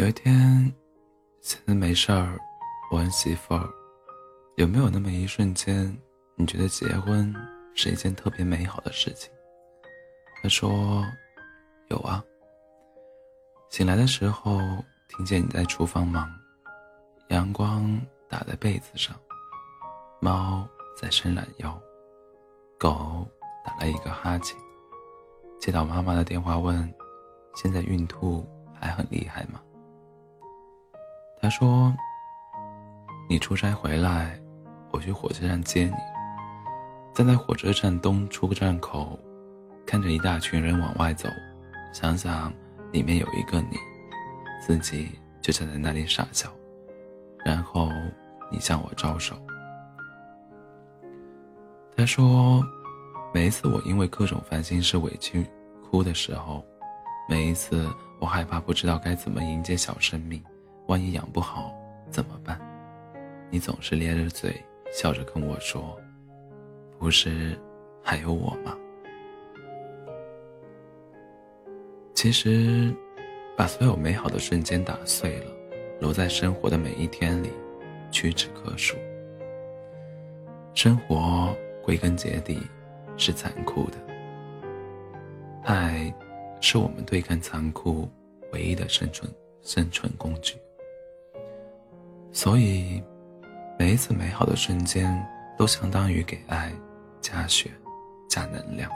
有一天，闲着没事儿，我问媳妇儿：“有没有那么一瞬间，你觉得结婚是一件特别美好的事情？”她说：“有啊。醒来的时候，听见你在厨房忙，阳光打在被子上，猫在伸懒腰，狗打了一个哈欠。接到妈妈的电话问：现在孕吐还很厉害吗？”他说：“你出差回来，我去火车站接你。站在火车站东出站口，看着一大群人往外走，想想里面有一个你，自己就站在那里傻笑。然后你向我招手。”他说：“每一次我因为各种烦心事委屈哭的时候，每一次我害怕不知道该怎么迎接小生命。”万一养不好怎么办？你总是咧着嘴笑着跟我说：“不是还有我吗？”其实，把所有美好的瞬间打碎了，留在生活的每一天里，屈指可数。生活归根结底是残酷的，爱是我们对抗残酷唯一的生存生存工具。所以，每一次美好的瞬间都相当于给爱加血、加能量。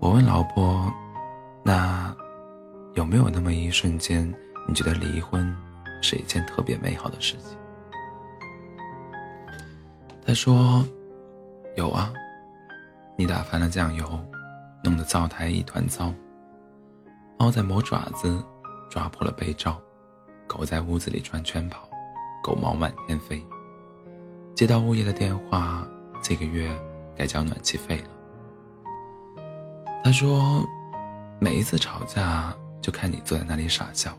我问老婆：“那有没有那么一瞬间，你觉得离婚是一件特别美好的事情？”她说：“有啊，你打翻了酱油，弄得灶台一团糟，猫在磨爪子。”抓破了被罩，狗在屋子里转圈跑，狗毛满天飞。接到物业的电话，这个月该交暖气费了。他说，每一次吵架就看你坐在那里傻笑，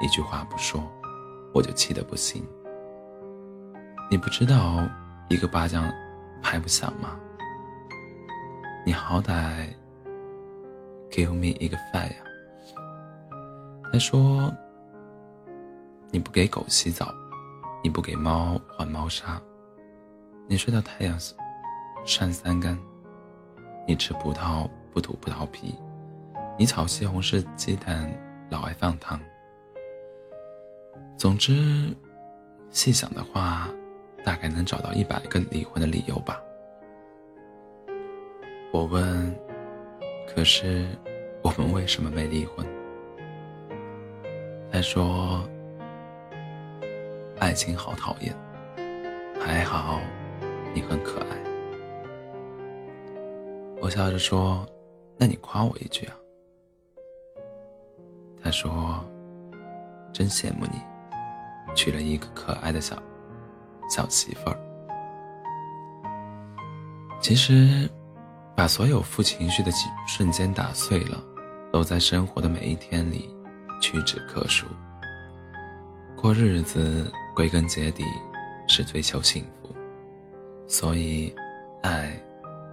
一句话不说，我就气得不行。你不知道一个巴掌拍不响吗？你好歹 give me 一个 fire。他说：“你不给狗洗澡，你不给猫换猫砂，你睡到太阳晒三竿，你吃葡萄不吐葡萄皮，你炒西红柿鸡蛋老爱放糖。总之，细想的话，大概能找到一百个离婚的理由吧。”我问：“可是，我们为什么没离婚？”他说：“爱情好讨厌，还好你很可爱。”我笑着说：“那你夸我一句啊？”他说：“真羡慕你，娶了一个可爱的小小媳妇儿。”其实，把所有负情绪的瞬间打碎了，都在生活的每一天里。屈指可数。过日子归根结底是追求幸福，所以爱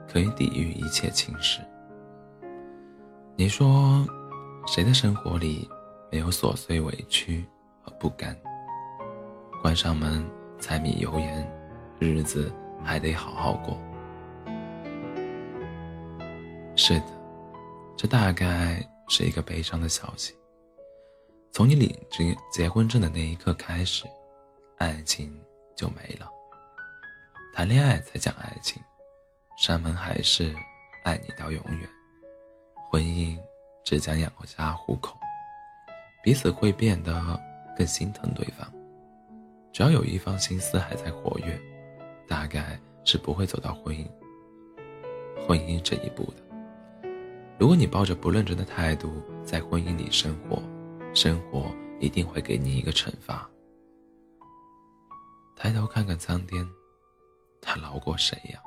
可以抵御一切侵蚀。你说，谁的生活里没有琐碎委屈和不甘？关上门，柴米油盐，日子还得好好过。是的，这大概是一个悲伤的消息。从你领结结婚证的那一刻开始，爱情就没了。谈恋爱才讲爱情，山盟海誓，爱你到永远。婚姻只讲养家糊口，彼此会变得更心疼对方。只要有一方心思还在活跃，大概是不会走到婚姻婚姻这一步的。如果你抱着不认真的态度在婚姻里生活，生活一定会给你一个惩罚。抬头看看苍天，他饶过谁呀？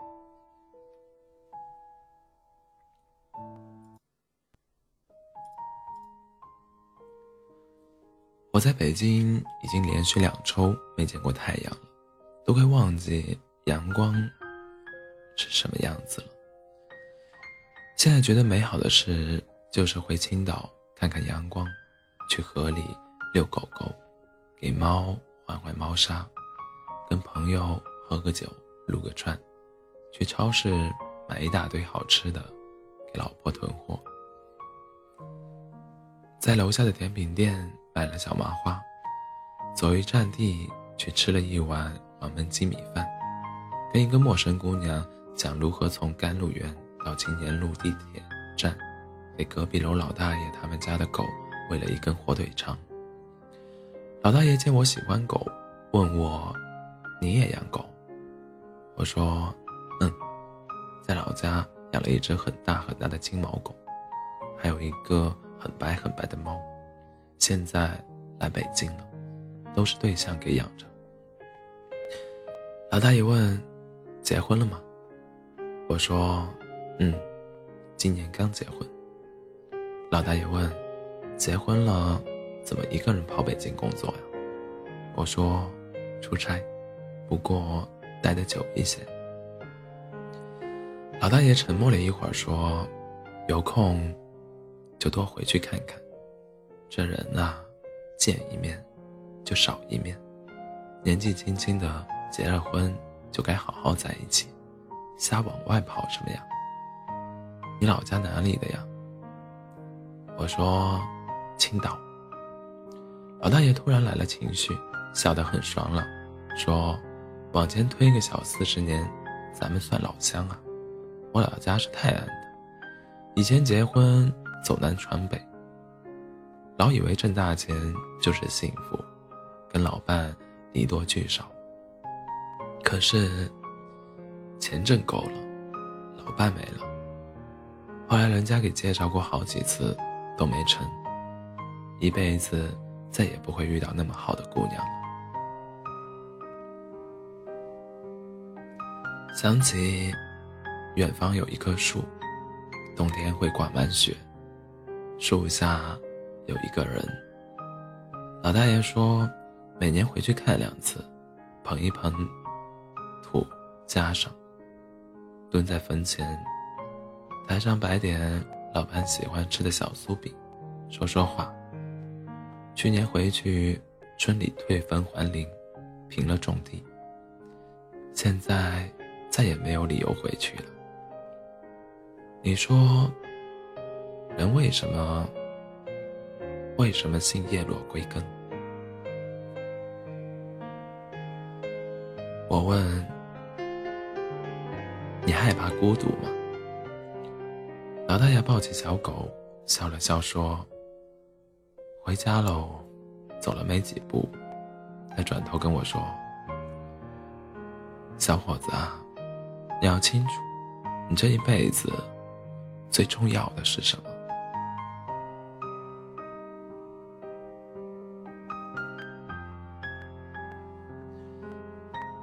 我在北京已经连续两周没见过太阳了，都快忘记阳光是什么样子了。现在觉得美好的事，就是回青岛看看阳光，去河里遛狗狗，给猫换换猫砂，跟朋友喝个酒，撸个串，去超市买一大堆好吃的，给老婆囤货。在楼下的甜品店买了小麻花，走一站地去吃了一碗黄焖鸡米饭，跟一个陌生姑娘讲如何从甘露园到青年路地铁站。给隔壁楼老大爷他们家的狗喂了一根火腿肠。老大爷见我喜欢狗，问我：“你也养狗？”我说：“嗯，在老家养了一只很大很大的金毛狗，还有一个很白很白的猫。现在来北京了，都是对象给养着。”老大爷问：“结婚了吗？”我说：“嗯，今年刚结婚。”老大爷问：“结婚了，怎么一个人跑北京工作呀？”我说：“出差，不过待得久一些。”老大爷沉默了一会儿，说：“有空就多回去看看。这人呐，见一面就少一面。年纪轻轻的结了婚，就该好好在一起，瞎往外跑什么呀？你老家哪里的呀？”我说：“青岛。”老大爷突然来了情绪，笑得很爽朗，说：“往前推个小四十年，咱们算老乡啊。我老家是泰安的，以前结婚走南闯北，老以为挣大钱就是幸福，跟老伴离多聚少。可是钱挣够了，老伴没了。后来人家给介绍过好几次。”都没成，一辈子再也不会遇到那么好的姑娘了。想起远方有一棵树，冬天会挂满雪，树下有一个人。老大爷说，每年回去看两次，捧一捧土，加上，蹲在坟前，台上摆点。老伴喜欢吃的小酥饼，说说话。去年回去，村里退坟还林，平了种地。现在再也没有理由回去了。你说，人为什么为什么信叶落归根？我问，你害怕孤独吗？老大爷抱起小狗，笑了笑说：“回家喽。”走了没几步，他转头跟我说：“小伙子啊，你要清楚，你这一辈子最重要的是什么？”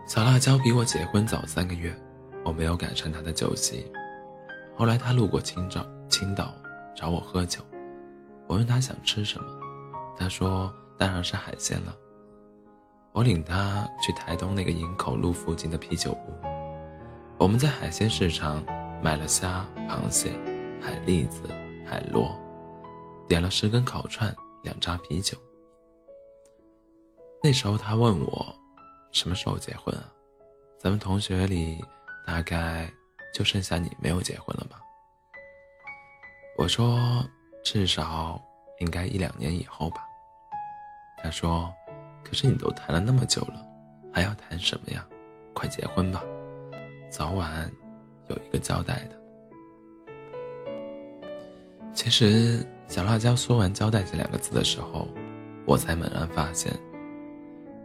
小辣椒比我结婚早三个月，我没有赶上他的酒席。后来他路过青岛，青岛找我喝酒，我问他想吃什么，他说当然是海鲜了。我领他去台东那个营口路附近的啤酒屋，我们在海鲜市场买了虾、螃蟹、海蛎子、海螺，点了十根烤串、两扎啤酒。那时候他问我，什么时候结婚啊？咱们同学里大概。就剩下你没有结婚了吧？我说至少应该一两年以后吧。他说：“可是你都谈了那么久了，还要谈什么呀？快结婚吧，早晚有一个交代的。”其实小辣椒说完“交代”这两个字的时候，我才猛然发现，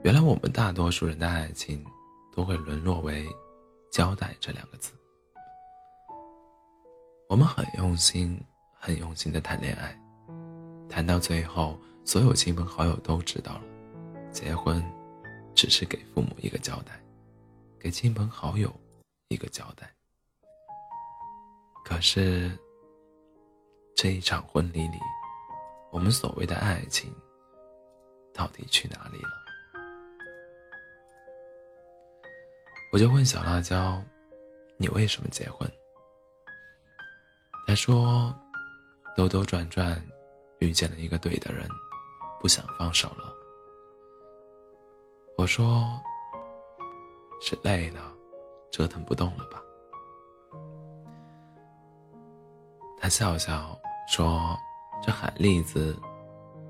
原来我们大多数人的爱情都会沦落为“交代”这两个字。我们很用心、很用心的谈恋爱，谈到最后，所有亲朋好友都知道了，结婚只是给父母一个交代，给亲朋好友一个交代。可是，这一场婚礼里，我们所谓的爱情到底去哪里了？我就问小辣椒：“你为什么结婚？”他说：“兜兜转转，遇见了一个对的人，不想放手了。我说：“是累了，折腾不动了吧？”他笑笑说：“这海蛎子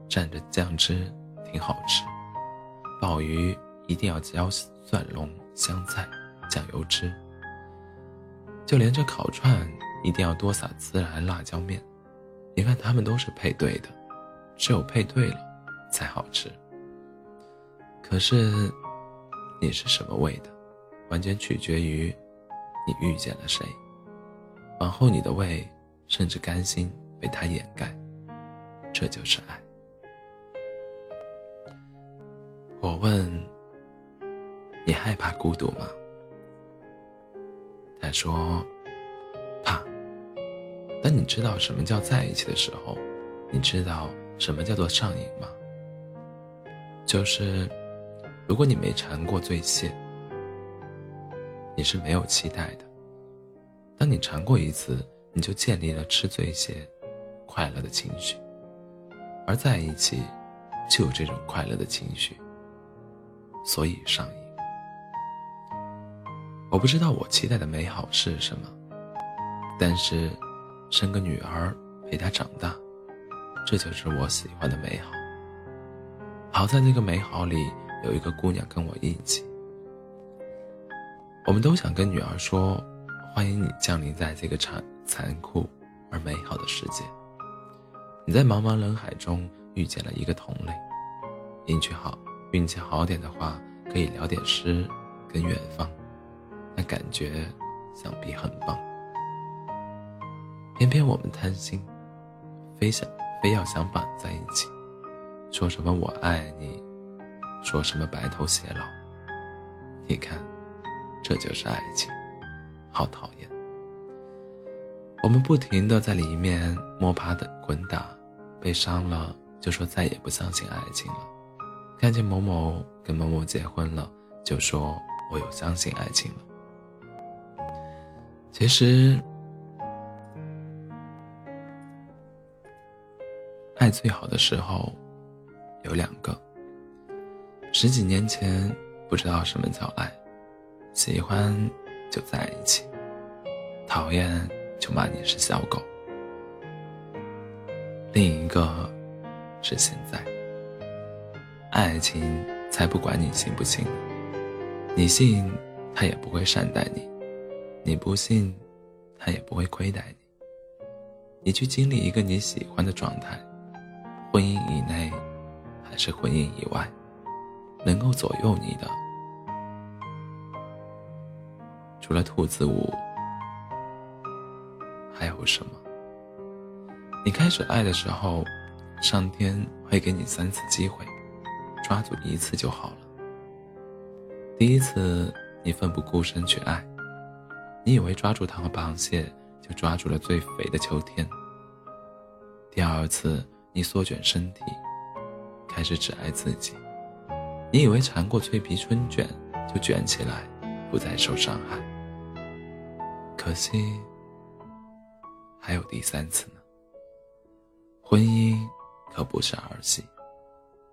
蘸着酱汁挺好吃，鲍鱼一定要浇蒜蓉、香菜、酱油汁，就连这烤串一定要多撒孜然辣椒面。你看他们都是配对的，只有配对了才好吃。可是你是什么味的，完全取决于你遇见了谁。往后你的胃……”甚至甘心被他掩盖，这就是爱。我问：“你害怕孤独吗？”他说：“怕。”当你知道什么叫在一起的时候，你知道什么叫做上瘾吗？就是，如果你没尝过醉蟹，你是没有期待的。当你尝过一次。你就建立了吃醉蟹快乐的情绪，而在一起就有这种快乐的情绪，所以上瘾。我不知道我期待的美好是什么，但是生个女儿陪她长大，这就是我喜欢的美好。好在那个美好里有一个姑娘跟我一起，我们都想跟女儿说：“欢迎你降临在这个残。”残酷而美好的世界，你在茫茫人海中遇见了一个同类，运气好，运气好点的话，可以聊点诗跟远方，那感觉想必很棒。偏偏我们贪心，非想非要想绑在一起，说什么我爱你，说什么白头偕老，你看，这就是爱情，好讨厌。我们不停的在里面摸爬的滚打，被伤了就说再也不相信爱情了；看见某某跟某某结婚了，就说我又相信爱情了。其实，爱最好的时候有两个。十几年前不知道什么叫爱，喜欢就在一起，讨厌。就骂你是小狗。另一个是现在，爱情才不管你信不信，你信他也不会善待你，你不信他也不会亏待你。你去经历一个你喜欢的状态，婚姻以内是婚姻以外，能够左右你的，除了兔子舞。还有什么？你开始爱的时候，上天会给你三次机会，抓住一次就好了。第一次你奋不顾身去爱，你以为抓住条螃蟹就抓住了最肥的秋天。第二次你缩卷身体，开始只爱自己，你以为缠过脆皮春卷就卷起来，不再受伤害。可惜。还有第三次呢。婚姻可不是儿戏，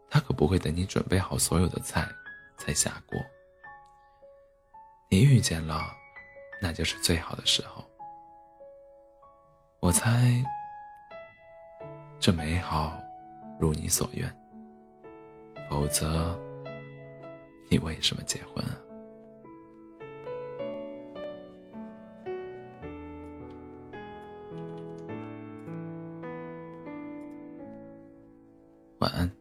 他可不会等你准备好所有的菜才下锅。你遇见了，那就是最好的时候。我猜，这美好如你所愿，否则，你为什么结婚啊？晚安，